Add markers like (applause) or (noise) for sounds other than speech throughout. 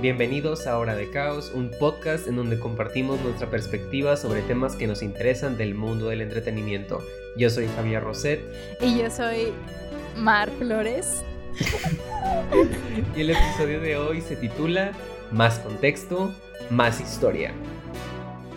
Bienvenidos a Hora de Caos, un podcast en donde compartimos nuestra perspectiva sobre temas que nos interesan del mundo del entretenimiento. Yo soy Javier Roset. Y yo soy Mar Flores. (laughs) y el episodio de hoy se titula Más contexto, más historia.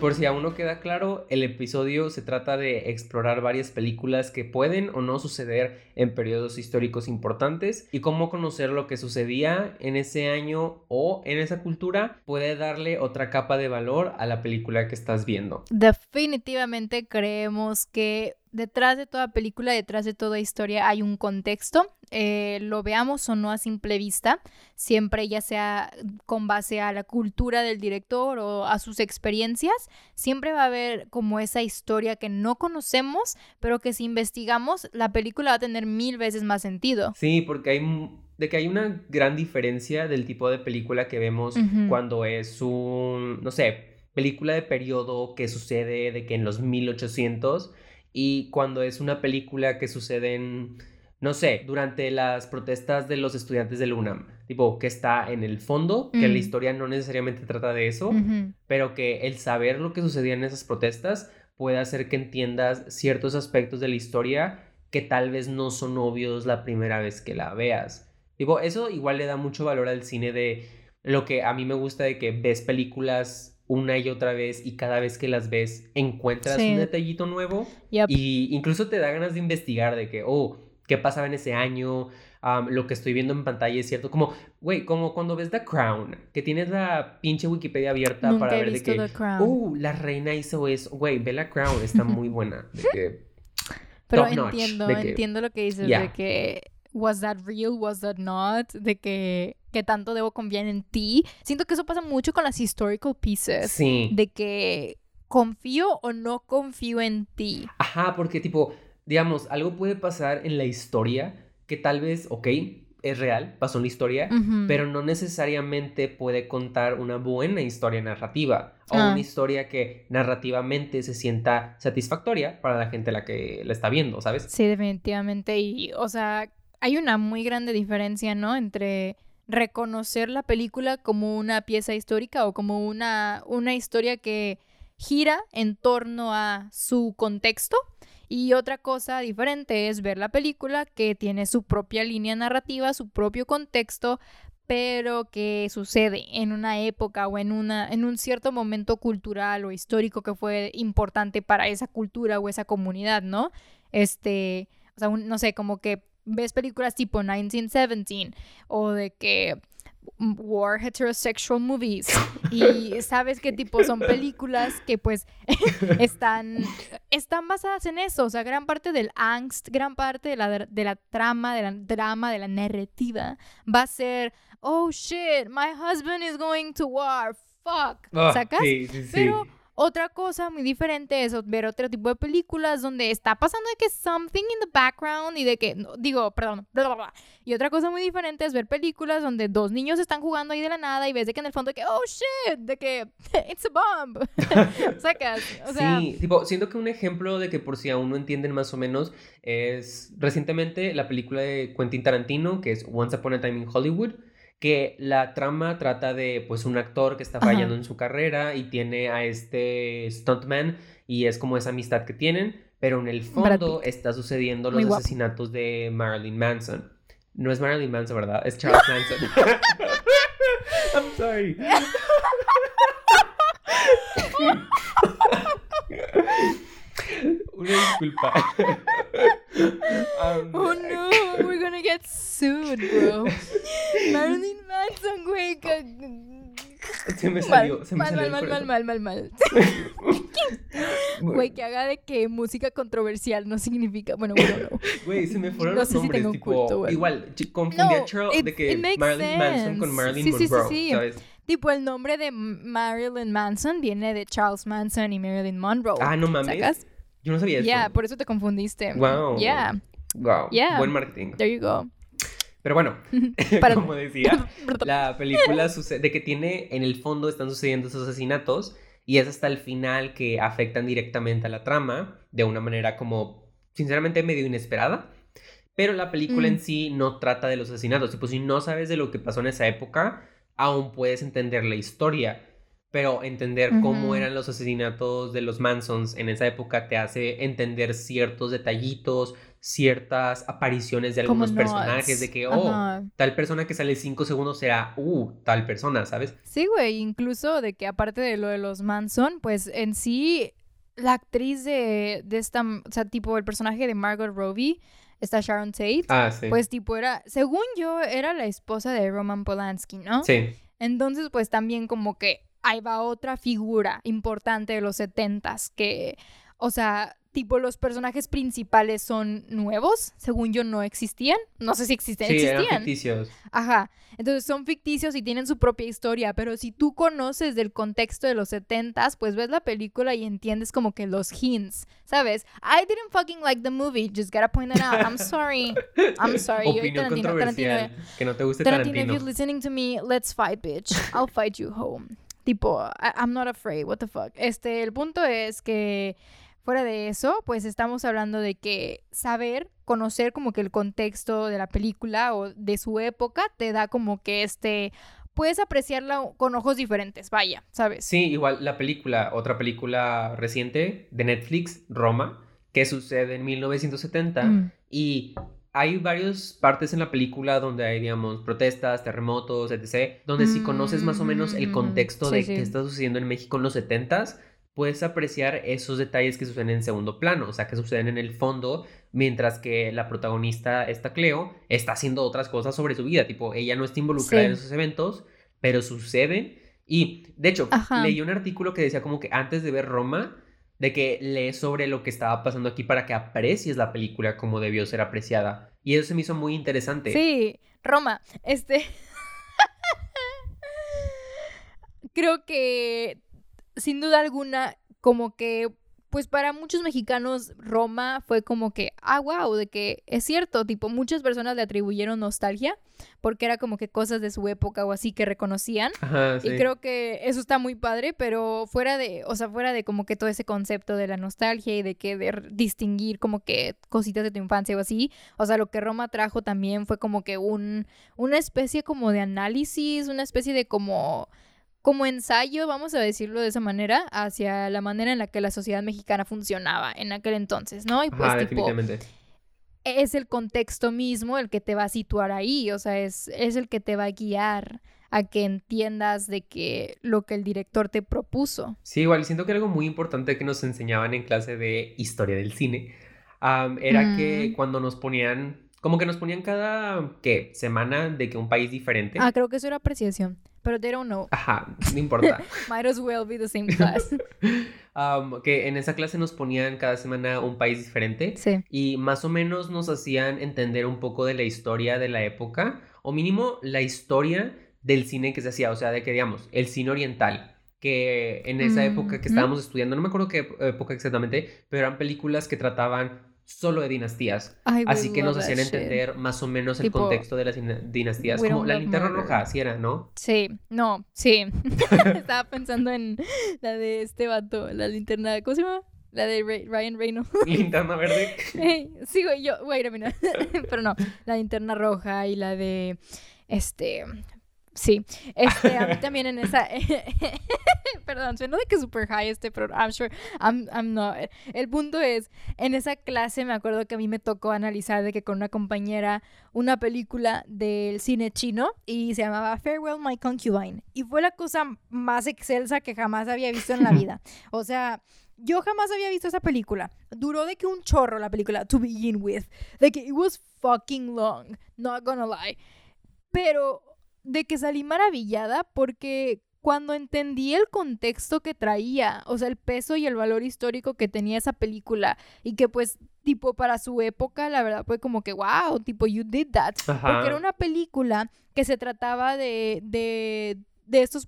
Por si aún no queda claro, el episodio se trata de explorar varias películas que pueden o no suceder en periodos históricos importantes y cómo conocer lo que sucedía en ese año o en esa cultura puede darle otra capa de valor a la película que estás viendo. Definitivamente creemos que detrás de toda película, detrás de toda historia hay un contexto, eh, lo veamos o no a simple vista, siempre ya sea con base a la cultura del director o a sus experiencias, siempre va a haber como esa historia que no conocemos, pero que si investigamos, la película va a tener mil veces más sentido. Sí, porque hay de que hay una gran diferencia del tipo de película que vemos cuando es un, no sé, película de periodo que sucede de que en los 1800 y cuando es una película que sucede en, no sé, durante las protestas de los estudiantes del UNAM, tipo que está en el fondo, que la mm. historia no necesariamente trata de eso, pero que el saber lo que sucedía en esas protestas puede hacer que entiendas ciertos aspectos de la historia que tal vez no son obvios la primera vez que la veas. Digo, eso igual le da mucho valor al cine de lo que a mí me gusta de que ves películas una y otra vez y cada vez que las ves encuentras un detallito nuevo y incluso te da ganas de investigar de que, oh, ¿qué pasaba en ese año? lo que estoy viendo en pantalla es cierto. Como, güey, como cuando ves The Crown, que tienes la pinche Wikipedia abierta para ver de que, oh, la reina hizo eso. Güey, ve la Crown, está muy buena. De que, (laughs) Pero entiendo, entiendo lo que dices, de que was that real, was that not, de que, que tanto debo confiar en ti. Siento que eso pasa mucho con las historical pieces. Sí. De que confío o no confío en ti. Ajá, porque tipo, digamos, algo puede pasar en la historia que tal vez, ok, es real, pasó en la historia, pero no necesariamente puede contar una buena historia narrativa o una ah. historia que narrativamente se sienta satisfactoria para la gente la que la está viendo, ¿sabes? Sí, definitivamente. Y, o sea, hay una muy grande diferencia, ¿no? Entre reconocer la película como una pieza histórica o como una, una historia que gira en torno a su contexto. Y otra cosa diferente es ver la película que tiene su propia línea narrativa, su propio contexto, pero que sucede en una época o en, una, en un cierto momento cultural o histórico que fue importante para esa cultura o esa comunidad, ¿no? Este, o sea, no sé, como que ves películas tipo 1917 o de que war heterosexual movies y (laughs) sabes qué tipo son películas que pues (laughs) están están basadas en eso, o sea, gran parte del angst, gran parte de la, de la trama, de la drama, de la narrativa va a ser, oh shit, my husband is going to war, fuck, ah, ¿sacas? Sí, sí, sí. Pero otra cosa muy diferente es ver otro tipo de películas donde está pasando de que something in the background y de que, digo, perdón, bla, bla, bla. Y otra cosa muy diferente es ver películas donde dos niños están jugando ahí de la nada y ves de que en el fondo de que, oh shit, de que (laughs) it's a bomb. (laughs) Sacas. O sea, sí, tipo, siento que un ejemplo de que por si aún no entienden más o menos es recientemente la película de Quentin Tarantino que es Once Upon a Time in Hollywood que la trama trata de pues un actor que está fallando en su carrera y tiene a este stuntman y es como esa amistad que tienen, pero en el fondo está sucediendo los asesinatos de Marilyn Manson. No es Marilyn Manson, ¿verdad? Es Charles Manson. (laughs) I'm sorry. (laughs) Una disculpa. (laughs) Um, oh no, we're gonna get sued, bro. Marilyn Manson, güey. Se me salió, se me mal, salió. Mal, mal, mal, mal, mal, mal, Güey, que haga de que música controversial no significa. Bueno, bueno, no. Güey, se me fueron no los sé nombres. Si tengo tipo, culto, igual, confundí a Charles de que Marilyn Manson con Marilyn sí, Monroe, sí, sí, ¿sabes? Tipo, el nombre de Marilyn Manson viene de Charles Manson y Marilyn Monroe. Ah, no mames. ¿Sacas? Yo no sabía eso. Ya, por eso te confundiste. Wow. Yeah. Wow. Yeah. Buen marketing. There you go. Pero bueno, (laughs) (laughs) como decía, (laughs) la película sucede de que tiene en el fondo están sucediendo esos asesinatos y es hasta el final que afectan directamente a la trama de una manera como sinceramente medio inesperada. Pero la película en mm. sí no trata de los asesinatos. Tipo, si no sabes de lo que pasó en esa época, aún puedes entender la historia. Pero entender cómo eran los asesinatos de los Mansons en esa época te hace entender ciertos detallitos, ciertas apariciones de algunos personajes, de que, oh, tal persona que sale cinco segundos será, uh, tal persona, ¿sabes? Sí, güey, incluso de que aparte de lo de los Manson, pues en sí, la actriz de, de esta, o sea, tipo el personaje de Margot Robbie, esta Sharon Tate, ah, sí. pues tipo era, según yo, era la esposa de Roman Polanski, ¿no? Sí. Entonces, pues también como que ahí va otra figura importante de los setentas que, o sea, tipo los personajes principales son nuevos, según yo no existían, no sé si existen, sí, existían. Eran ficticios. Ajá, entonces son ficticios y tienen su propia historia, pero si tú conoces del contexto de los setentas, pues ves la película y entiendes como que los hints, ¿sabes? I didn't fucking like the movie, just gotta point that out, I'm (laughs) sorry, I'm sorry. Opinión controversial, que no te guste Tarantino. Tarantino, if you're listening to me, let's fight, bitch, I'll fight you home. Tipo, I'm not afraid, what the fuck. Este, el punto es que Fuera de eso, pues estamos hablando de que saber, conocer como que el contexto de la película o de su época te da como que este puedes apreciarla con ojos diferentes, vaya, ¿sabes? Sí, igual la película, otra película reciente de Netflix, Roma, que sucede en 1970 mm. y hay varias partes en la película donde hay, digamos, protestas, terremotos, etc., donde si conoces más o menos el mm, contexto de qué está sucediendo en México en los 70s, puedes apreciar esos detalles que suceden en segundo plano, o sea, que suceden en el fondo, mientras que la protagonista, esta Cleo, está haciendo otras cosas sobre su vida, tipo, ella no está involucrada en esos eventos, pero suceden. Y, de hecho, leí un artículo que decía como que antes de ver Roma, de que lees sobre lo que estaba pasando aquí para que aprecies la película como debió ser apreciada. Y eso se me hizo muy interesante. Sí, Roma, este... (laughs) Creo que sin duda alguna, como que, pues para muchos mexicanos, Roma fue como que, ah, wow, de que es cierto, tipo, muchas personas le atribuyeron nostalgia porque era como que cosas de su época o así que reconocían. Y creo que eso está muy padre, pero fuera de, o sea, fuera de como que todo ese concepto de la nostalgia y de que de distinguir como que cositas de tu infancia o así, o sea, lo que Roma trajo también fue como que un, una especie como de análisis, una especie de como como ensayo, vamos a decirlo de esa manera, hacia la manera en la que la sociedad mexicana funcionaba en aquel entonces, ¿no? Y pues, definitivamente. es el contexto mismo el que te va a situar ahí, o sea, es, es el que te va a guiar a que entiendas de que lo que el director te propuso. Sí, igual siento que algo muy importante que nos enseñaban en clase de historia del cine era que cuando nos ponían, como que nos ponían cada, ¿qué? Semana de que un país diferente. Ah, creo que eso era apreciación. Pero they don't know. Ajá, no importa. (laughs) Might as well be the same class. (laughs) um, que en esa clase nos ponían cada semana un país diferente. Sí. Y más o menos nos hacían entender un poco de la historia de la época. O mínimo la historia del cine que se hacía. O sea, de que digamos, el cine oriental. Que en esa época que estábamos estudiando, no me acuerdo qué época exactamente, pero eran películas que trataban solo de dinastías. Así que nos hacían entender más o menos el contexto de las dinastías. Como la linterna roja, así era, ¿no? Sí, no, sí. (laughs) Estaba pensando en la de este vato, la linterna, ¿cómo se llama? La de Ryan Reynolds. (laughs) ¿Linterna verde? sí, güey, yo, güey. (laughs) Pero no, la linterna roja y la de, este, Sí, este, a mí (laughs) también en esa, (laughs) perdón, suena de que super high este, pero I'm sure, I'm, I'm not. El punto es, en esa clase me acuerdo que a mí me tocó analizar de que con una compañera una película del cine chino y se llamaba Farewell My Concubine y fue la cosa más excelsa que jamás había visto en la vida. (laughs) O sea, yo jamás había visto esa película. Duró de que un chorro la película, to begin with. De que it was fucking long, not gonna lie. Pero de que salí maravillada porque cuando entendí el contexto que traía, o sea, el peso y el valor histórico que tenía esa película y que pues tipo para su época, la verdad fue como que, wow, tipo, you did that. Porque era una película que se trataba de, de, de estos,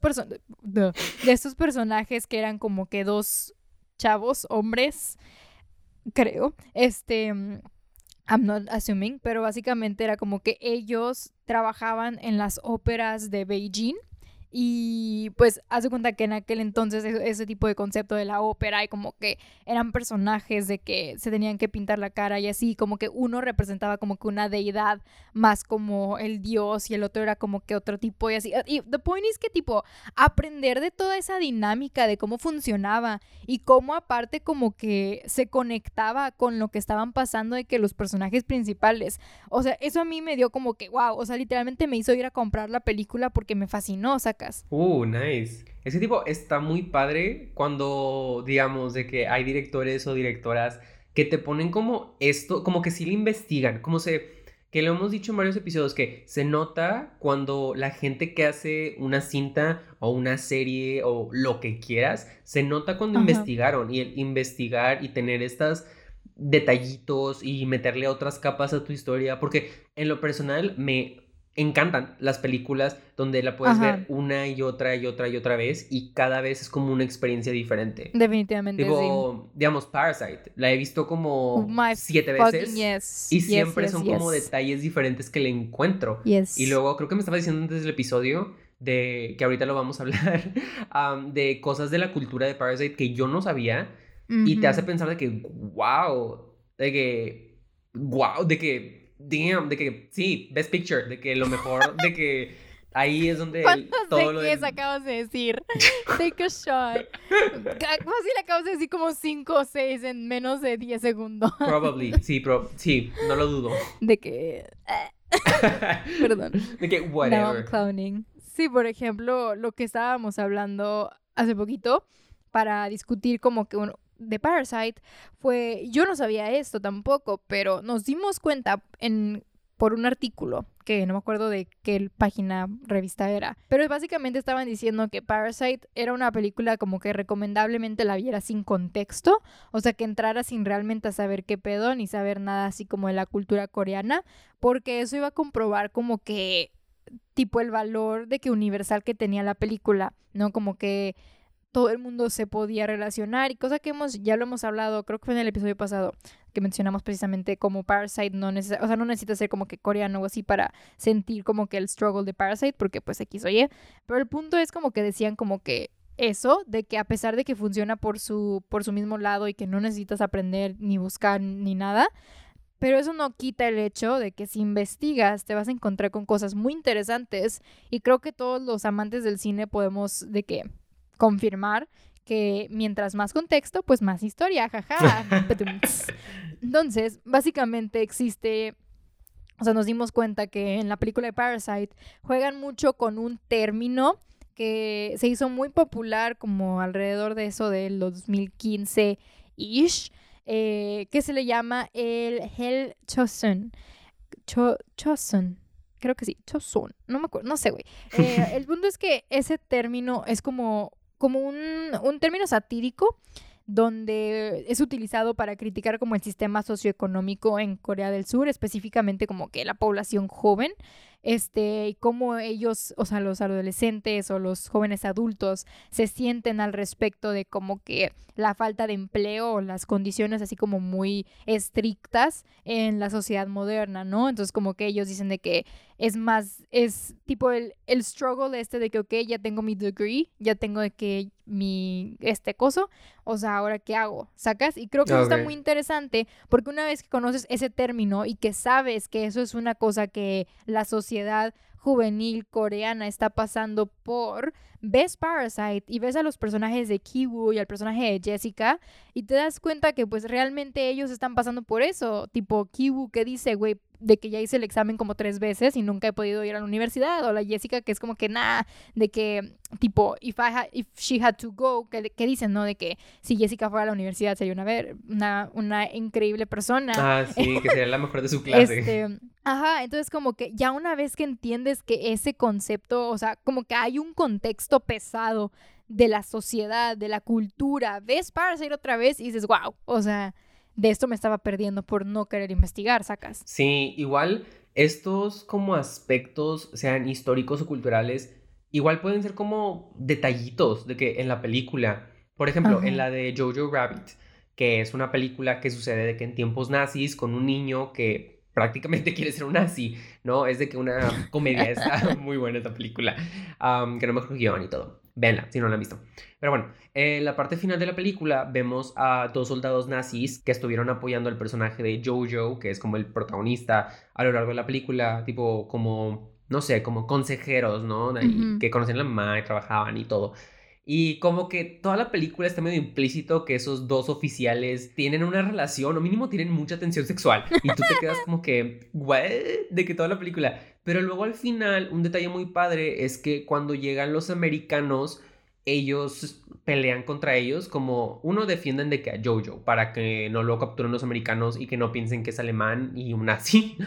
de, de estos personajes que eran como que dos chavos, hombres, creo, este I'm not assuming, pero básicamente era como que ellos trabajaban en las óperas de Beijing Y pues hace cuenta que en aquel entonces ese, ese, tipo de concepto de la ópera y como que eran personajes de que se tenían que pintar la cara y así, como que uno representaba como que una deidad más como el dios y el otro era como que otro tipo y así. Y the point is que tipo aprender de toda esa dinámica de cómo funcionaba y cómo aparte como que se conectaba con lo que estaban pasando de que los personajes principales, o sea, eso a mí me dio como que wow, o sea, literalmente me hizo ir a comprar la película porque me fascinó, sacas. Uh, nice. Ese tipo está muy padre cuando, digamos, de que hay directores o directoras que te ponen como esto, como que sí le investigan, como se, que lo hemos dicho en varios episodios, que se nota cuando la gente que hace una cinta o una serie o lo que quieras, se nota cuando investigaron y el investigar y tener estas detallitos y meterle otras capas a tu historia, porque en lo personal me encantan las películas donde la puedes ver una y otra y otra y otra vez y cada vez es como una experiencia diferente. Definitivamente. Digo, digamos, Parasite, la he visto como siete veces y siempre son como detalles diferentes que le encuentro. Y luego creo que me estaba diciendo antes del episodio de que ahorita lo vamos a hablar (laughs) de cosas de la cultura de Parasite que yo no sabía y te hace pensar de que wow, de que wow, de que damn, de que sí, best picture, de que lo mejor, de que ahí es donde todo lo de... acabas de decir? (laughs) Take a shot. (laughs) ¿Cómo si le acabas de decir como 5 o 6 en menos de 10 segundos? Probably, sí, pro... sí, no lo dudo. (laughs) De que... Perdón. De que whatever. No, clowning. Sí, por ejemplo, lo que estábamos hablando hace poquito para discutir como que un, de Parasite fue, yo no sabía esto tampoco, pero nos dimos cuenta en, por un artículo que no me acuerdo de qué página revista era, pero básicamente estaban diciendo que Parasite era una película como que recomendablemente la viera sin contexto, o sea que entrara sin realmente saber qué pedo ni saber nada así como de la cultura coreana, porque eso iba a comprobar como que tipo el valor de que universal que tenía la película, ¿no? Como que todo el mundo se podía relacionar y cosa que hemos ya lo hemos hablado, creo que fue en el episodio pasado que mencionamos precisamente como Parasite no necesita, o sea, no necesita ser como que coreano o así para sentir como que el struggle de Parasite porque pues X o pero el punto es como que decían como que eso de que a pesar de que funciona por su por su mismo lado y que no necesitas aprender ni buscar ni nada, pero eso no quita el hecho de que si investigas te vas a encontrar con cosas muy interesantes y creo que todos los amantes del cine podemos de que confirmar que mientras más contexto, pues más historia, jaja. (laughs) Entonces, básicamente existe, o sea, nos dimos cuenta que en la película de Parasite juegan mucho con un término que se hizo muy popular como alrededor de eso del 2015-ish, eh, que se le llama el Hell Chosun. Cho Chosun. Creo que sí, Chosun. No me acuerdo, no sé, güey. Eh, (laughs) el punto es que ese término es como como un, un término satírico donde es utilizado para criticar como el sistema socioeconómico en Corea del Sur, específicamente como que la población joven este, y cómo ellos, o sea, los adolescentes o los jóvenes adultos se sienten al respecto de como que la falta de empleo o las condiciones así como muy estrictas en la sociedad moderna, ¿no? Entonces como que ellos dicen de que es más, es tipo el, el struggle este de que, ok, ya tengo mi degree, ya tengo de que mi, este coso, o sea, ahora qué hago, ¿sacas? Y creo que eso está muy interesante porque una vez que conoces ese término y que sabes que eso es una cosa que la sociedad juvenil coreana está pasando por, ves Parasite y ves a los personajes de Kiwoo y al personaje de Jessica y te das cuenta que pues realmente ellos están pasando por eso, tipo Kiwoo que dice, güey, de que ya hice el examen como tres veces y nunca he podido ir a la universidad. O la Jessica que es como que nada, de que tipo, if, I if she had to go, que, que, dicen, ¿no? De que si Jessica fuera a la universidad sería una, ver, una, una increíble persona. Ah, sí, que sería la mejor de su clase. Este, ajá, entonces como que ya una vez que entiendes que ese concepto, o sea, como que hay un contexto pesado de la sociedad, de la cultura, ves Parasite otra vez y dices, wow, o sea de esto me estaba perdiendo por no querer investigar, sacas. Sí, igual estos como aspectos, sean históricos o culturales, igual pueden ser como detallitos de que en la película, por ejemplo, en la de Jojo Rabbit, que es una película que sucede de que en tiempos nazis con un niño que prácticamente (laughs) quiere ser un nazi, ¿no? Es de que una comedia (laughs) está muy buena esta película, que no me acuerdo guion y todo. Véanla, si no la han visto. Pero bueno, en la parte final de la película vemos a dos soldados nazis que estuvieron apoyando al personaje de Jojo, que es como el protagonista a lo largo de la película, tipo como, no sé, como consejeros, ¿no? Que conocían a la mamá y trabajaban y todo. Y como que toda la película está medio implícito que esos dos oficiales tienen una relación, o mínimo tienen mucha tensión sexual. Y tú te quedas como que, (laughs) ¿what? De que toda la película. Pero luego al final, un detalle muy padre es que cuando llegan los americanos, ellos pelean contra ellos, como uno defienden de que a Jojo, para que no lo capturen los americanos y que no piensen que es alemán y un nazi. (laughs)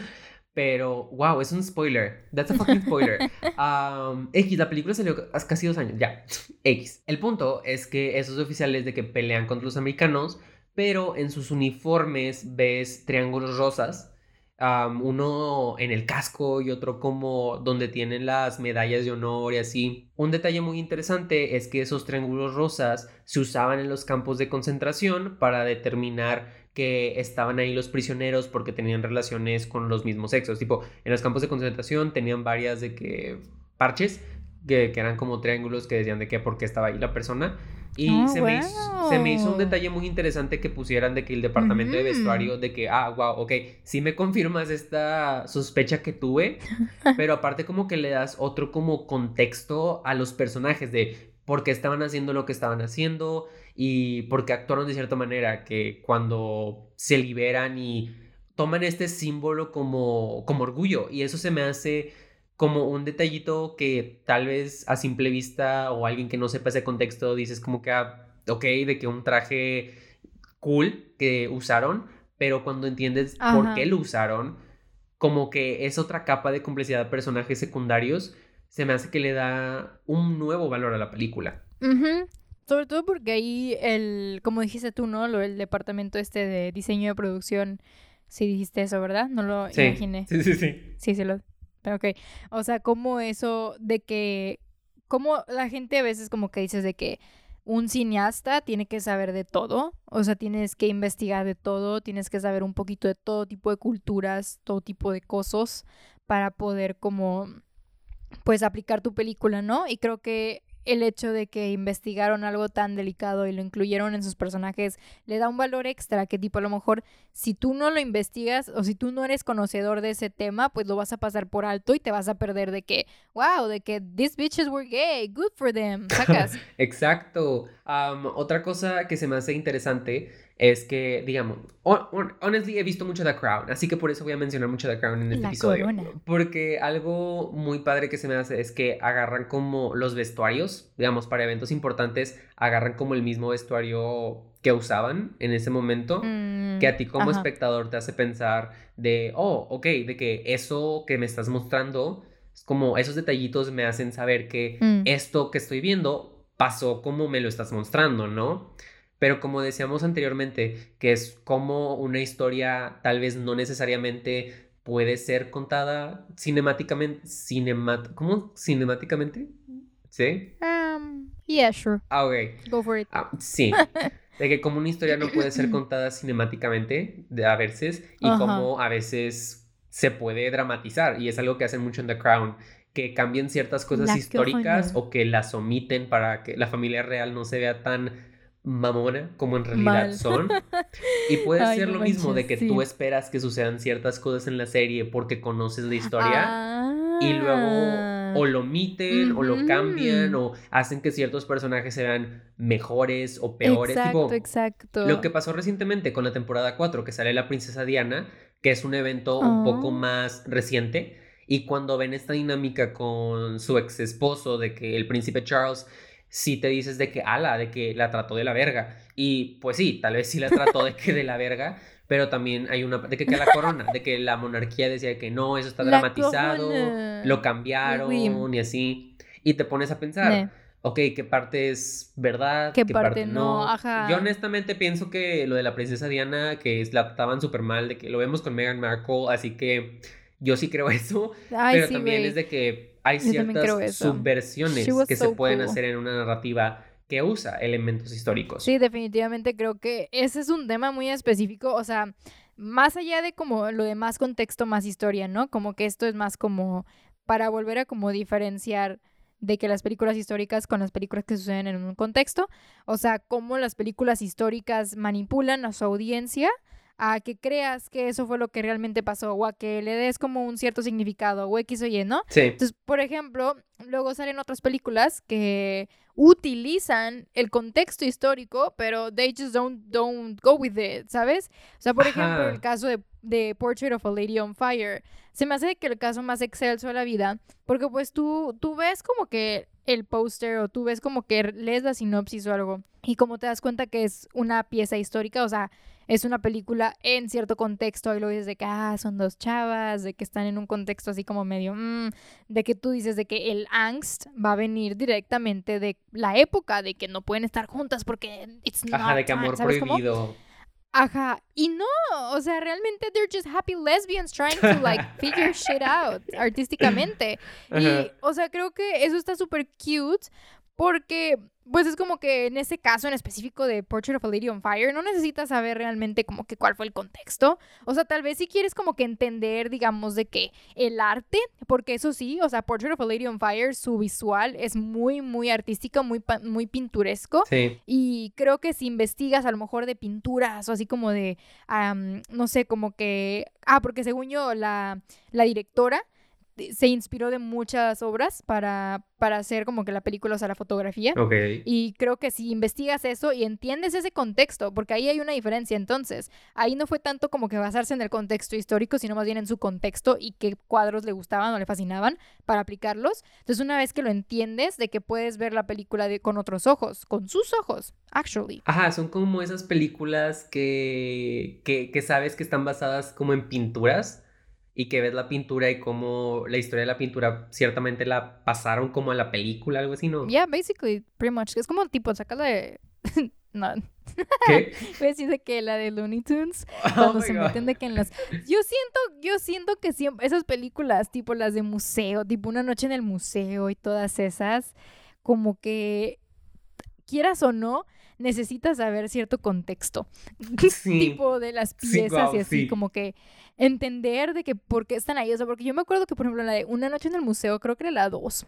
Pero, wow, es un spoiler. That's a fucking spoiler. (laughs) Um, X, la película salió hace casi dos años. Ya, (laughs) X. El punto es que esos oficiales de que pelean contra los americanos, pero en sus uniformes ves triángulos rosas. Uno en el casco y otro como donde tienen las medallas de honor y así. Un detalle muy interesante es que esos triángulos rosas se usaban en los campos de concentración para determinar que estaban ahí los prisioneros porque tenían relaciones con los mismos sexos. Tipo, en los campos de concentración tenían varias de que parches que, eran como triángulos que decían de qué por qué estaba ahí la persona. Y oh, se, me hizo, se, me hizo, un detalle muy interesante que pusieran de que el departamento de vestuario, de que, ah, wow, ok, sí me confirmas esta sospecha que tuve, (laughs) pero aparte como que le das otro como contexto a los personajes de por qué estaban haciendo lo que estaban haciendo y porque actuaron de cierta manera, que cuando se liberan y toman este símbolo como, como orgullo y eso se me hace como un detallito que tal vez a simple vista o alguien que no sepa ese contexto dices como que, ah, ok, de que un traje cool que usaron, pero cuando entiendes por qué lo usaron, como que es otra capa de complejidad de personajes secundarios, se me hace que le da un nuevo valor a la película. Sobre todo porque ahí el, como dijiste tú, ¿no? Lo, el departamento este de diseño de producción, sí dijiste eso, ¿verdad? No lo imaginé. Sí, sí, sí. Sí, sí lo... Ok. O sea, como eso de que, como la gente a veces como que dices de que un cineasta tiene que saber de todo, o sea, tienes que investigar de todo, tienes que saber un poquito de todo tipo de culturas, todo tipo de cosas para poder como pues aplicar tu película, ¿no? Y creo que el hecho de que investigaron algo tan delicado y lo incluyeron en sus personajes le da un valor extra que tipo a lo mejor si tú no lo investigas o si tú no eres conocedor de ese tema, pues lo vas a pasar por alto y te vas a perder de que, wow, de que these bitches were gay, good for them, (laughs) sacas. Exacto. otra cosa que se me hace interesante es que, digamos, honestly he visto mucho The Crown, así que por eso voy a mencionar mucho The Crown en este episodio. Porque algo muy padre que se me hace es que agarran como los vestuarios, digamos, para eventos importantes, agarran como el mismo vestuario que usaban en ese momento, mm, que a ti como espectador te hace pensar de, oh, ok, de que eso que me estás mostrando, como esos detallitos me hacen saber que mm. esto que estoy viendo pasó como me lo estás mostrando, ¿no? Pero como decíamos anteriormente, que es como una historia tal vez no necesariamente puede ser contada cinemáticamente, cinemat ¿cómo? Cinemáticamente, ¿sí? Um, yeah, sure. Ah, ok. Go for it. Ah, sí. (laughs) De que como una historia no puede ser (coughs) contada cinemáticamente de a veces y como a veces se puede dramatizar y es algo que hacen mucho en The Crown que cambien ciertas cosas históricas o que las omiten para que la familia real no se vea tan mamona como en realidad son. Y (laughs) puede ser lo mismo de que tú esperas que sucedan ciertas cosas en la serie porque conoces la historia y luego o lo omiten o lo cambian o hacen que ciertos personajes se vean mejores o peores. Exacto, exacto. Lo que pasó recientemente con la temporada 4 que sale la princesa Diana, que es un evento un poco oh. más reciente. Y cuando ven esta dinámica con su ex esposo de que el príncipe Charles si te dices de que, ala, de que la trató de la verga. Y pues sí, tal vez sí la trató de que de la verga, pero también hay una de que, que la corona, de que la monarquía decía que no, eso está dramatizado, lo cambiaron y así. Y te pones a pensar, ok, ¿qué parte es verdad? ¿Qué, parte, no? Yo honestamente pienso que lo de la princesa Diana, que es, la trataban súper mal, de que lo vemos con Meghan Markle, así que yo sí creo (laughs) eso, pero también es de que hay ciertas subversiones que se pueden hacer en una narrativa que usa elementos históricos. Sí, definitivamente creo que ese es un tema muy específico, o sea, más allá de como lo de más contexto, más historia, ¿no? Como que esto es más como para volver a como diferenciar de que las películas históricas con las películas que suceden en un contexto, o sea, cómo las películas históricas manipulan a su audiencia a que creas que eso fue lo que realmente pasó o a que le des como un cierto significado o X o Y, ¿no? Sí. Entonces, por ejemplo, luego salen otras películas que utilizan el contexto histórico, pero they just don't, don't go with it, ¿sabes? O sea, por ejemplo, el caso de, de, Portrait of a Lady on Fire. Se me hace que el caso más excelso de la vida, porque pues tú, tú ves como que el póster o tú ves como que lees la sinopsis o algo y como te das cuenta que es una pieza histórica, o sea, es una película en cierto contexto y lo dices de que ah, son dos chavas, de que están en un contexto así como medio, mm, de que tú dices de que el angst va a venir directamente de la época, de que no pueden estar juntas porque it's not Ajá, de que amor prohibido. Ajá, y no, o sea, realmente they're just happy lesbians trying to like (laughs) figure shit out artísticamente. Y, o sea, creo que eso está súper cute porque pues es como que en ese caso en específico de Portrait of a Lady on Fire, no necesitas saber realmente como que cuál fue el contexto. O sea, tal vez si quieres como que entender, digamos, de que el arte, porque eso sí, o sea, Portrait of a Lady on Fire, su visual es muy, muy artístico, muy, muy pinturesco. Sí. Y creo que si investigas a lo mejor de pinturas o así como de, no sé, como que, ah, porque según yo, la, la directora se inspiró de muchas obras para, para hacer como que la película, o sea, la fotografía. Y creo que si investigas eso y entiendes ese contexto, porque ahí hay una diferencia entonces, ahí no fue tanto como que basarse en el contexto histórico, sino más bien en su contexto y qué cuadros le gustaban o le fascinaban para aplicarlos. Entonces, una vez que lo entiendes, de que puedes ver la película de, con otros ojos, con sus ojos, actually. Ajá, son como esas películas que, que, que sabes que están basadas como en pinturas y que ves la pintura y cómo la historia de la pintura ciertamente la pasaron como a la película, algo así, ¿no? Yeah, basically, pretty much. Es como tipo, saca de... (laughs) no. ¿Qué? (laughs) Voy a decir de que la de Looney Tunes, (laughs) oh cuando se meten de que en las... Yo siento, yo siento que siempre, esas películas, tipo las de museo, tipo Una noche en el museo y todas esas, como que, quieras o no, necesitas saber cierto contexto. (laughs) tipo de las piezas y así, como que entender de que por qué están ahí. O sea, porque yo me acuerdo que, por ejemplo, la de Una noche en el museo, creo que era la 2,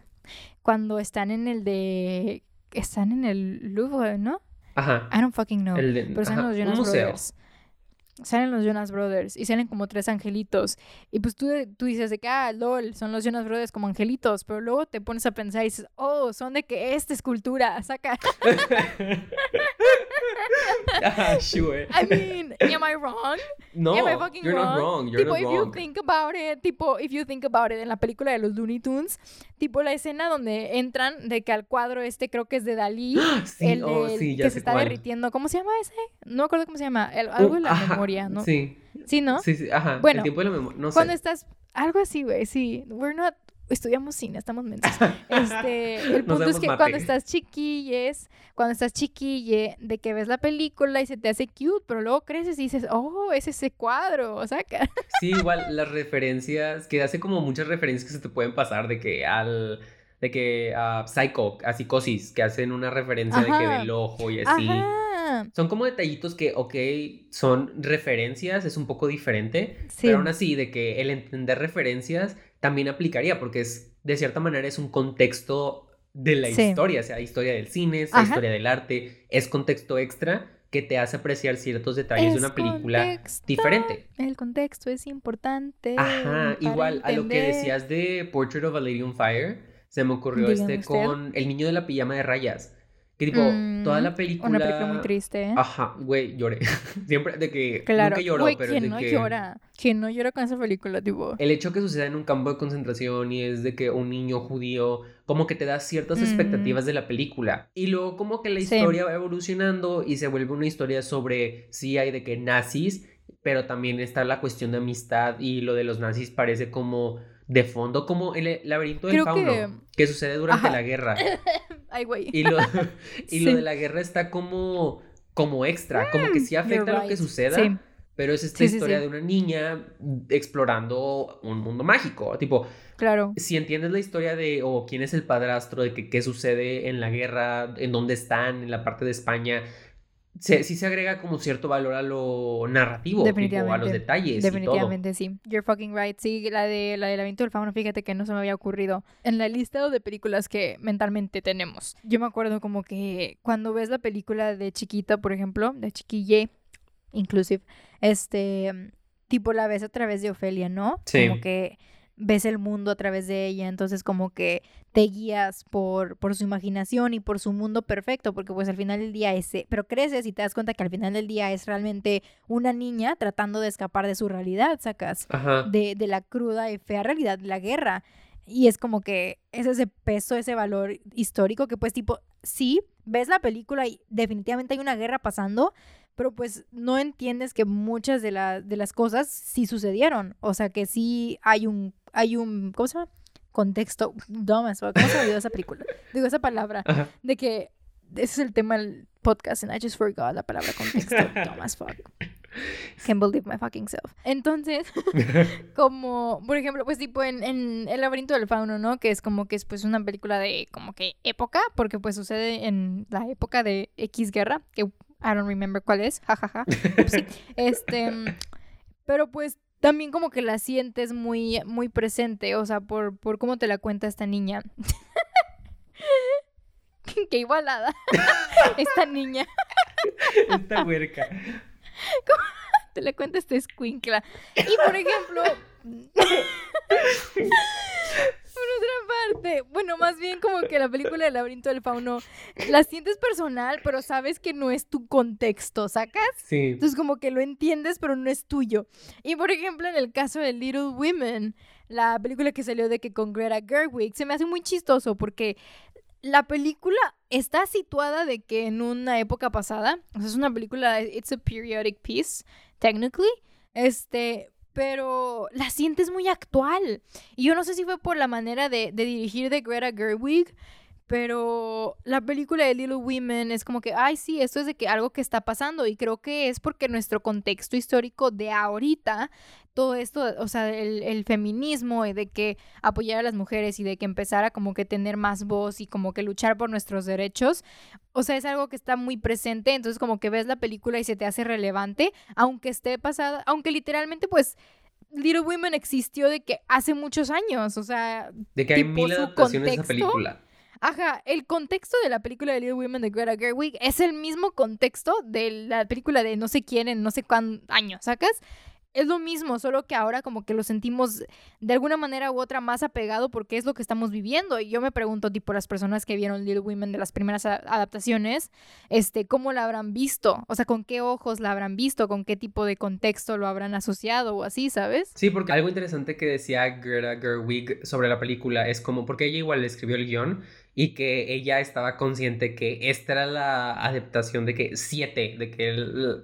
cuando están en el de... Están en el Louvre, ¿no? Ajá. I don't fucking know. pero están los Jonas Brothers. Salen los Jonas Brothers y salen como tres angelitos. Y pues tú, tú dices de que, ah, lol, son los Jonas Brothers como angelitos. Pero luego te pones a pensar y dices, oh, son de que esta escultura, saca. (laughs) (laughs) ah, sure. I mean, am I wrong? No, am I fucking you're wrong? not wrong. You're tipo, not if wrong. you think about it, tipo, if you think about it, en la película de los Looney Tunes, tipo la escena donde entran de que al cuadro este creo que es de Dalí, (gasps) sí, el, oh, sí, ya que se está cuál. derritiendo. ¿Cómo se llama ese? No me acuerdo cómo se llama. El, algo de la Ajá, memoria, ¿no? Sí. Sí, ¿no? Sí, sí, ajá. Bueno, el tiempo de la memoria, no Cuando sé. estás, algo así, güey, sí. We're not, estudiamos cine, estamos mensos. (laughs) Este, el punto es que mate. cuando estás chiquilles, cuando estás chiquille, de que ves la película y se te hace cute, pero luego creces y dices, oh, es ese cuadro, o sea, que- Sí, igual las referencias, que hace como muchas referencias que se te pueden pasar de que al de que a Psycho, a Psicosis, que hacen una referencia de que del ojo y así. Ajá. Son como detallitos que, ok, son referencias, es un poco diferente, Sí. pero aún así, de que el entender referencias también aplicaría, porque es, de cierta manera, es un contexto de la Sí. historia, sea historia del cine, sea historia del arte, es contexto extra que te hace apreciar ciertos detalles de una película contexto. diferente. El contexto es importante. Ajá, igual a lo que decías de Portrait of a Lady on Fire, se me ocurrió este usted. con El niño de la pijama de rayas. Que tipo, Mm, toda la película. Una película muy triste, ¿eh? Ajá, güey, lloré. (laughs) Siempre de que claro. nunca lloró, Güey, pero ¿quién de no que llora? ¿Quién no llora con esa película, tipo? el hecho que suceda en un campo de concentración y es de que un niño judío como que te da ciertas Mm. expectativas de la película y luego como que la Sí. historia va evolucionando y se vuelve una historia sobre sí hay de que nazis, pero también está la cuestión de amistad y lo de los nazis parece como de fondo como el laberinto del Creo fauno que- que... sucede durante Ajá. la guerra (laughs) Ay, güey. y lo (laughs) y lo de la guerra está como como extra, como que sí afecta You're lo que right. suceda, Sí. pero es esta Sí, historia de una niña explorando un mundo mágico. Tipo, Claro. si entiendes la historia de o quién es el padrastro, de que qué sucede en la guerra, en dónde están, en la parte de España, se, sí se agrega como cierto valor a lo narrativo, tipo, a los detalles. Definitivamente, y todo. sí. You're fucking right. Sí, la de la del laberinto del fauno, fíjate que no se me había ocurrido. En la lista de películas que mentalmente tenemos. Yo me acuerdo como que cuando ves la película de chiquita, por ejemplo, de chiquille, inclusive, este, tipo la ves a través de Ofelia, ¿no? Sí. Como que ves el mundo a través de ella, entonces como que te guías por, por su imaginación y por su mundo perfecto, porque pues al final del día es, pero creces y te das cuenta que al final del día es realmente una niña tratando de escapar de su realidad, sacas, de, de la cruda y fea realidad de la guerra. Y es como que es ese peso, ese valor histórico que pues tipo, sí, ves la película y definitivamente hay una guerra pasando, pero pues no entiendes que muchas de, de las cosas sí sucedieron. O sea, que sí hay un, hay un, ¿cómo se llama? Contexto. ¿Cómo se olvidó esa película? Digo, esa palabra. De que ese es el tema del podcast and I just forgot la palabra contexto. Dumb fuck. (laughs) Can't believe my fucking self. Entonces, (laughs) como, por ejemplo, pues tipo en, en, El laberinto del fauno, ¿no? Que es como que es pues una película de como que época, porque pues sucede en la época de X guerra, que I don't remember cuál es, jajaja. (laughs) sí. Este, pero pues también como que la sientes muy, muy presente, o sea, por, por cómo te la cuenta esta niña. (laughs) Qué igualada. (laughs) esta niña. (laughs) esta huerca. ¿Cómo te la cuenta esta escuincla? Y por ejemplo... Por otra parte, bueno, más bien como que la película del laberinto del fauno la sientes personal, pero sabes que no es tu contexto, ¿sacas? Sí. Entonces como que lo entiendes, pero no es tuyo. Y por ejemplo, en el caso de Little Women, la película que salió de que con Greta Gerwig, se me hace muy chistoso porque la película está situada de que en una época pasada, o sea, es una película, it's a periodic piece, technically, este, pero la sientes muy actual. Y yo no sé si fue por la manera de, dirigir de Greta Gerwig, pero la película de Little Women es como que, ay, sí, esto es de que algo que está pasando y creo que es porque nuestro contexto histórico de ahorita, todo esto, o sea, el, el, feminismo y de que apoyar a las mujeres y de que empezara como que tener más voz y como que luchar por nuestros derechos, o sea, es algo que está muy presente, entonces como que ves la película y se te hace relevante, aunque esté pasada, aunque literalmente pues Little Women existió de que hace muchos años, o sea, de que hay mil adaptaciones de esa película. Ajá, el contexto de la película de Little Women de Greta Gerwig es el mismo contexto de la película de no sé quién en no sé cuántos años, ¿sacas? Es lo mismo, solo que ahora como que lo sentimos de alguna manera u otra más apegado porque es lo que estamos viviendo. Y yo me pregunto, tipo, las personas que vieron Little Women de las primeras adaptaciones, este, ¿cómo la habrán visto? O sea, ¿con qué ojos la habrán visto? ¿Con qué tipo de contexto lo habrán asociado o así, sabes? Sí, porque algo interesante que decía Greta Gerwig sobre la película es como, porque ella igual escribió el guion y que ella estaba consciente que esta era la adaptación de que siete, de que,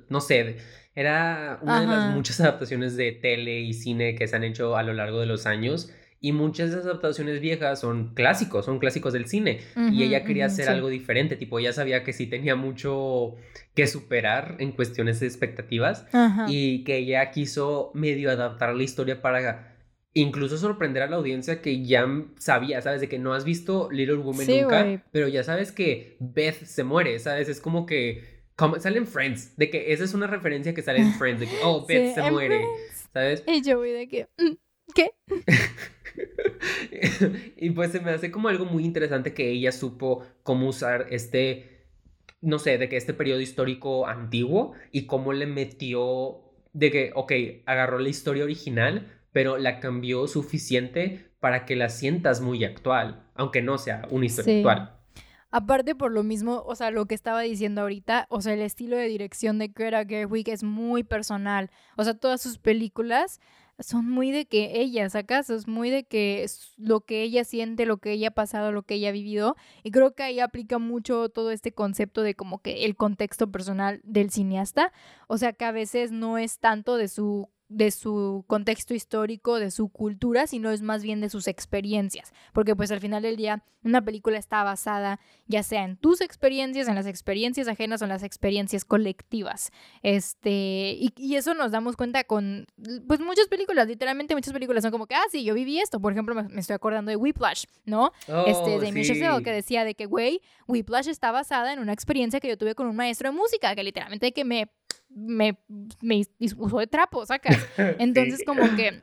no sé, era una de las muchas (laughs) adaptaciones de tele y cine que se han hecho a lo largo de los años. Y muchas de esas adaptaciones viejas son clásicos, son clásicos del cine. y ella quería hacer algo diferente, tipo, ella sabía que sí tenía mucho que superar en cuestiones de expectativas. Y que ella quiso medio adaptar la historia para incluso sorprender a la audiencia que ya sabía, ¿sabes? De que no has visto Little Woman nunca, pero ya sabes que Beth se muere, ¿sabes? Es como que como, sale en Friends, de que esa es una referencia que sale en (laughs) Friends, de que, oh, Beth se muere, ¿sabes? Y yo voy de que, mm, ¿qué? (laughs) y pues se me hace como algo muy interesante que ella supo cómo usar este, no sé, de que este periodo histórico antiguo y cómo le metió, de que, ok, agarró la historia original, pero la cambió suficiente para que la sientas muy actual, aunque no sea una historia actual. Aparte por lo mismo, o sea, lo que estaba diciendo ahorita, o sea, el estilo de dirección de Greta Gerwig es muy personal. O sea, todas sus películas son muy de que ella, ¿acaso? Es muy de que lo que ella siente, lo que ella ha pasado, lo que ella ha vivido. Y creo que ahí aplica mucho todo este concepto de como que el contexto personal del cineasta. O sea, que a veces no es tanto de su de su contexto histórico, de su cultura, sino es más bien de sus experiencias, porque pues al final del día una película está basada ya sea en tus experiencias, en las experiencias ajenas o en las experiencias colectivas. Este, y, eso nos damos cuenta con pues muchas películas, literalmente muchas películas son como que, ah, sí, yo viví esto, por ejemplo, me, estoy acordando de Whiplash, ¿no? este, oh, de sí. que decía de que, güey, Whiplash está basada en una experiencia que yo tuve con un maestro de música, que literalmente que me me, me usó de trapo, sacas. (laughs) Entonces, como que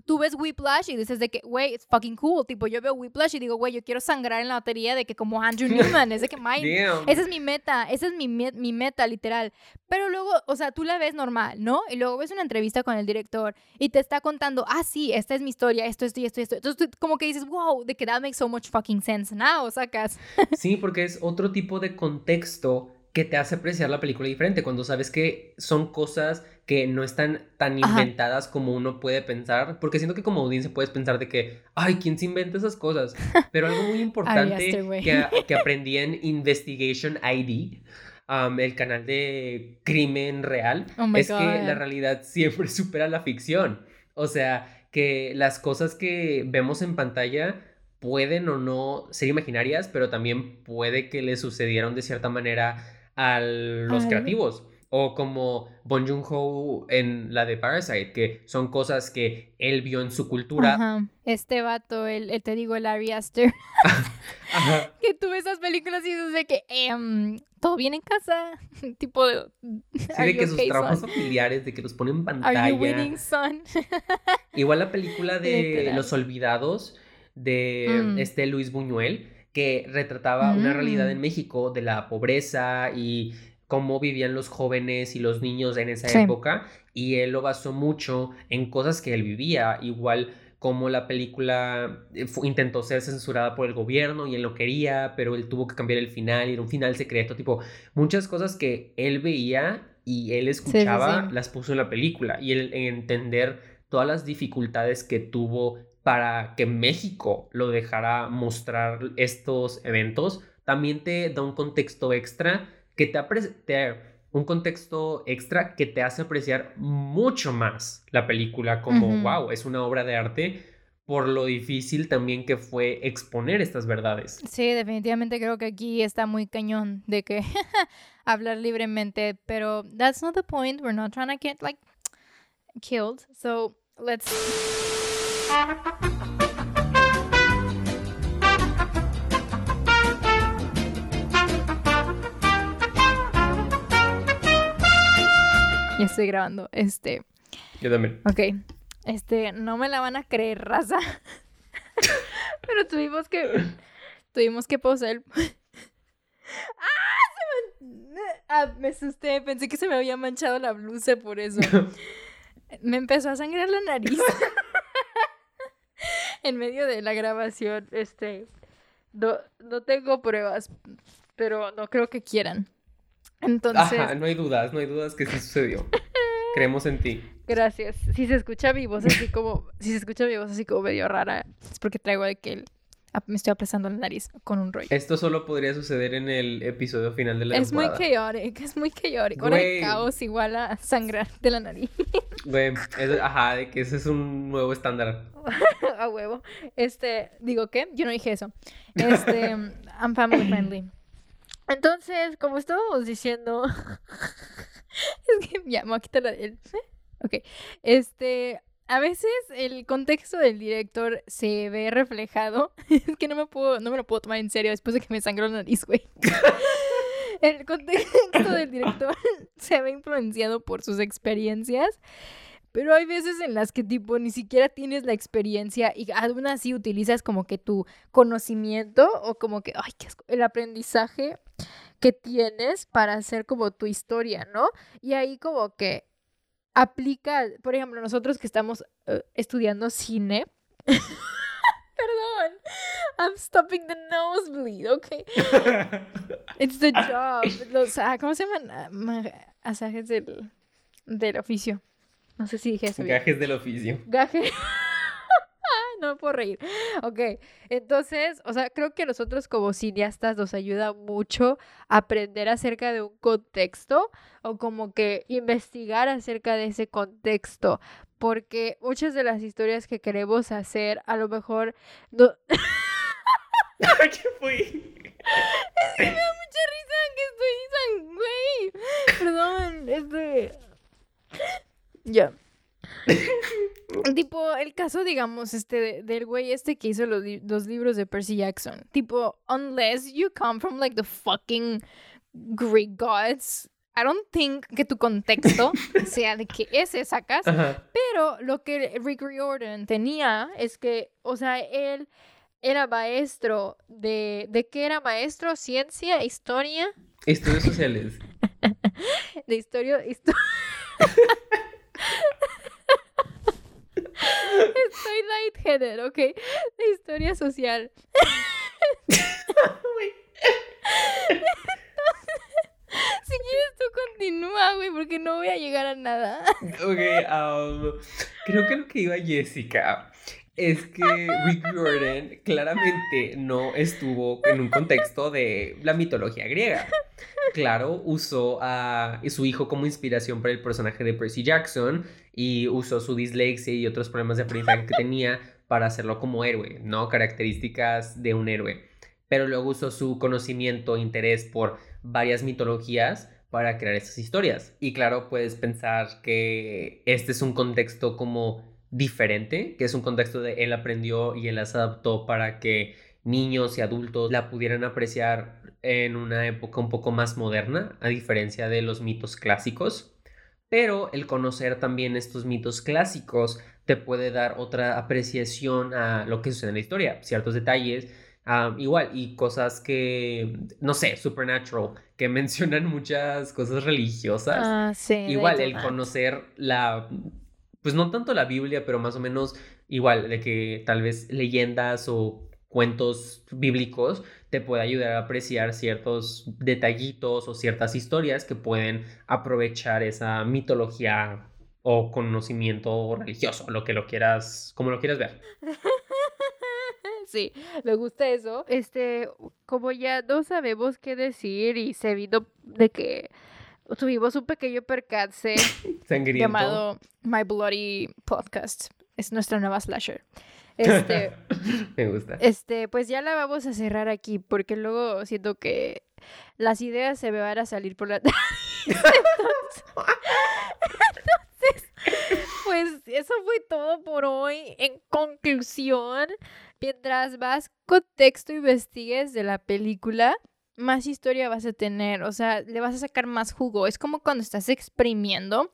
tú ves Whiplash y dices de que, güey, it's fucking cool. Tipo, yo veo Whiplash y digo, güey, yo quiero sangrar en la batería de que como Andrew (laughs) Newman, es de que, my, esa es mi meta, esa es mi, mi meta, literal. Pero luego, o sea, tú la ves normal, ¿no? Y luego ves una entrevista con el director y te está contando, ah, sí, esta es mi historia, esto, esto y esto, esto. Entonces, tú como que dices, wow, de que that makes so much fucking sense now, sacas. sí, porque es otro tipo de contexto que te hace apreciar la película diferente, cuando sabes que son cosas que no están tan inventadas como uno puede pensar, porque siento que como audiencia puedes pensar de que, ay, ¿quién se inventa esas cosas? (laughs) Pero algo muy importante que, que, (laughs) aprendí en Investigation ID, el canal de crimen real, oh es que la realidad siempre (laughs) supera la ficción. O sea, que las cosas que vemos en pantalla pueden o no ser imaginarias, pero también puede que le sucedieron de cierta manera a los creativos. O como Bon Joon-ho en la de Parasite, que son cosas que él vio en su cultura. Este vato, el, te digo, el Ari Aster. (laughs) que tú ves esas películas y dices de que em, todo viene en casa. (laughs) tipo (laughs) de. Sí, de que sus trabajos familiares, de que los ponen en pantalla. Igual la película de Los Olvidados de mm. este Luis Buñuel que retrataba una realidad en mm. México de la pobreza y cómo vivían los jóvenes y los niños en esa época y él lo basó mucho en cosas que él vivía, igual como la película eh, intentó ser censurada por el gobierno y él no quería, pero él tuvo que cambiar el final y era un final secreto, tipo, muchas cosas que él veía y él escuchaba las puso en la película y él entender todas las dificultades que tuvo para que México lo dejara mostrar estos eventos, también te da un contexto extra que te, te un contexto extra que te hace apreciar mucho más la película como, wow, es una obra de arte por lo difícil también que fue exponer estas verdades. Sí, definitivamente creo que aquí está muy cañón de que (laughs) hablar libremente, pero that's not the point. We're not trying to get like killed. So, let's ya estoy grabando. Este. Yo también. Ok. Este, no me la van a creer, raza. (laughs) Pero tuvimos que. Tuvimos que pausar (laughs) el. ¡Ah! Se me... Ah, me asusté. Pensé que se me había manchado la blusa por eso. (laughs) me empezó a sangrar la nariz. (laughs) en medio de la grabación, este, no, no tengo pruebas, pero no creo que quieran. Entonces... Ajá, no hay dudas, no hay dudas que sí sucedió. (laughs) Creemos en ti. Gracias. Si se escucha mi voz así como, si se escucha mi voz así como medio rara, es porque traigo que me estoy apresando la nariz con un rollo. Esto solo podría suceder en el episodio final de la es temporada. Es muy chaotic, es muy chaotic. Ahora hay caos igual a sangrar de la nariz. (laughs) Güey, ajá, de que ese es un nuevo estándar. (laughs) a huevo. Este, digo, ¿qué? Yo no dije eso. Este, (laughs) I'm family friendly. Entonces, como estábamos diciendo... es que ya, me voy a quitar la... El... Ok. Este, a veces el contexto del director se ve reflejado. (laughs) es que no me puedo, no me lo puedo tomar en serio después de que me sangró la nariz, güey. (laughs) el contexto del director (laughs) se ve influenciado por sus experiencias. Pero hay veces en las que tipo ni siquiera tienes la experiencia y aún así utilizas como que tu conocimiento o como que, ay, qué el aprendizaje que tienes para hacer como tu historia, ¿no? Y ahí como que aplica, por ejemplo, nosotros que estamos eh, estudiando cine. (laughs) Perdón. I'm stopping the nosebleed, okay. (laughs) It's the job. Los, ah, ¿Cómo se llaman? Asajes del, del oficio. No sé si dije eso. Gajes del oficio. Gaje. (laughs) no puedo reír. Ok, entonces, o sea, creo que a nosotros como cineastas nos ayuda mucho aprender acerca de un contexto o como que investigar acerca de ese contexto, porque muchas de las historias que queremos hacer a lo mejor no... (laughs) ¿Qué fue? Es que me da mucha risa que estoy güey. Perdón, este... Ya. (laughs) tipo, el caso, digamos, este, del güey este que hizo los, los, libros de Percy Jackson. Tipo, unless you come from, like, the fucking Greek gods, I don't think que tu contexto (laughs) sea de que ese sacas. Pero lo que Rick Riordan tenía es que, o sea, él era maestro de... ¿De qué era maestro? ¿Ciencia? ¿Historia? Estudios sociales. (laughs) de historia... Estoy lightheaded, ¿ok? De historia social. (laughs) si quieres tú continúa, güey, porque no voy a llegar a nada. Ok, um, creo que lo que iba Jessica es que Rick Jordan claramente no estuvo en un contexto de la mitología griega. Claro, usó a su hijo como inspiración para el personaje de Percy Jackson y usó su dislexia y otros problemas de aprendizaje que tenía para hacerlo como héroe, ¿no? Características de un héroe. Pero luego usó su conocimiento e interés por varias mitologías para crear esas historias. Y claro, puedes pensar que este es un contexto como diferente, que es un contexto de él aprendió y él las adaptó para que niños y adultos la pudieran apreciar en una época un poco más moderna, a diferencia de los mitos clásicos. Pero el conocer también estos mitos clásicos te puede dar otra apreciación a lo que sucede en la historia, ciertos detalles, igual, y cosas que, no sé, supernatural, que (laughs) mencionan muchas cosas religiosas. Ah, sí, igual, el conocer la pues no tanto la Biblia, pero más o menos igual, de que tal vez leyendas o cuentos bíblicos te puede ayudar a apreciar ciertos detallitos o ciertas historias que pueden aprovechar esa mitología o conocimiento religioso, lo que lo quieras, como lo quieras ver. (laughs) Sí, me gusta eso. Este, como ya no sabemos qué decir y se vino de que tuvimos un pequeño percance (laughs) llamado My Bloody Podcast. Es nuestra nueva slasher. Este, (laughs) Me gusta. Este, pues ya la vamos a cerrar aquí porque luego siento que las ideas se me van a salir por la (laughs) entonces, pues eso fue todo por hoy. En conclusión, mientras más contexto investigues de la película, más historia vas a tener, o sea, le vas a sacar más jugo. Es como cuando estás exprimiendo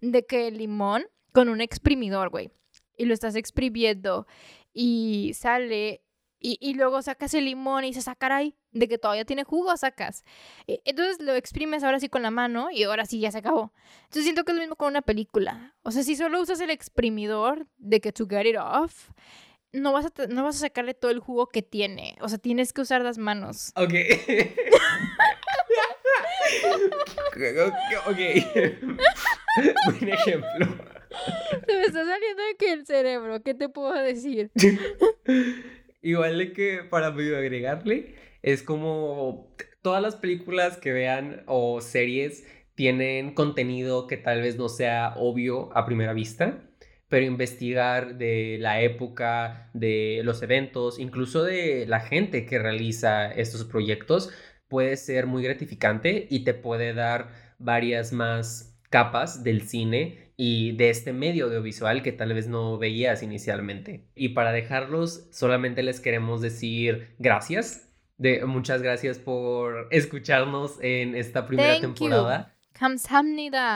de que el limón con un exprimidor, güey, y lo estás exprimiendo y sale y, luego sacas el limón y se saca ahí de que todavía tiene jugo, sacas. E, entonces lo exprimes ahora sí con la mano y ahora sí ya se acabó. Entonces siento que es lo mismo con una película. O sea, si solo usas el exprimidor de que to get it off, no vas, a, no vas a sacarle todo el jugo que tiene. O sea, tienes que usar las manos. Ok. (laughs) ok. (laughs) Buen ejemplo. Se me está saliendo de que el cerebro. ¿Qué te puedo decir? (laughs) Igual de que para medio agregarle, es como todas las películas que vean o series tienen contenido que tal vez no sea obvio a primera vista pero investigar de la época, de los eventos, incluso de la gente que realiza estos proyectos, puede ser muy gratificante y te puede dar varias más capas del cine y de este medio audiovisual que tal vez no veías inicialmente. Y para dejarlos, solamente les queremos decir gracias. De, muchas gracias por escucharnos en esta primera temporada.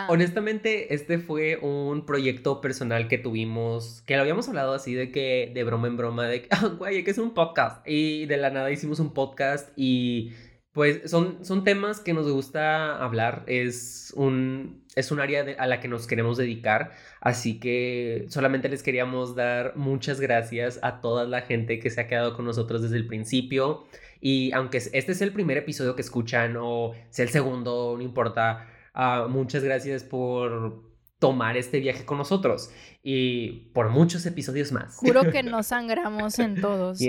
Honestamente, este fue un proyecto personal que tuvimos, que lo habíamos hablado así de que, de broma en broma, de que, (laughs) ah, que es un podcast. Y de la nada hicimos un podcast y pues son, son temas que nos gusta hablar, es un, es un área a la que nos queremos dedicar, así que solamente les queríamos dar muchas gracias a toda la gente que se ha quedado con nosotros desde el principio. Y aunque este es el primer episodio que escuchan o sea el segundo, no importa, Ah, muchas gracias por tomar este viaje con nosotros y por muchos episodios más. Juro que (laughs) no sangramos en todos.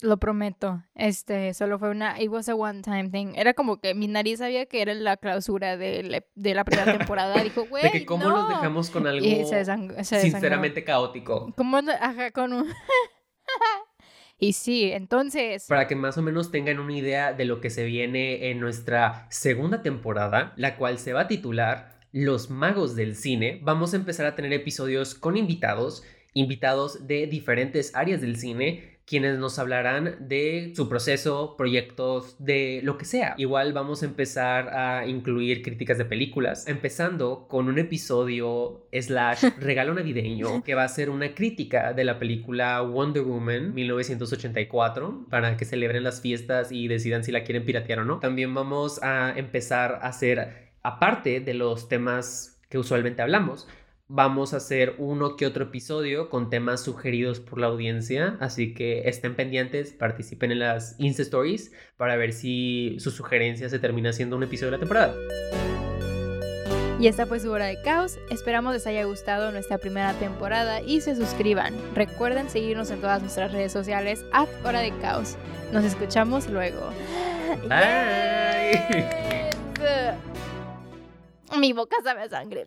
Lo prometo. Este, solo fue una, it was a one time thing. Era como que mi nariz sabía que era la clausura de, de la primera temporada. Dijo, güey, (laughs) De que cómo nos dejamos con algo sinceramente caótico. Como, ajá, con un... (laughs) Y sí, entonces... Para que más o menos tengan una idea de lo que se viene en nuestra segunda temporada, la cual se va a titular Los Magos del Cine, vamos a empezar a tener episodios con invitados, invitados de diferentes áreas del cine, quienes nos hablarán de su proceso, proyectos, de lo que sea. Igual vamos a empezar a incluir críticas de películas, empezando con un episodio slash (laughs) regalo navideño que va a ser una crítica de la película Wonder Woman 1984 para que celebren las fiestas y decidan si la quieren piratear o no. También vamos a empezar a hacer, aparte de los temas que usualmente hablamos, Vamos a hacer uno que otro episodio con temas sugeridos por la audiencia, así que estén pendientes, participen en las Insta Stories para ver si su sugerencia se termina siendo un episodio de la temporada. Y esta fue su hora de caos. Esperamos les haya gustado nuestra primera temporada y se suscriban. Recuerden seguirnos en todas nuestras redes sociales at hora de caos. Nos escuchamos luego. Bye. (laughs) Mi boca sabe a sangre.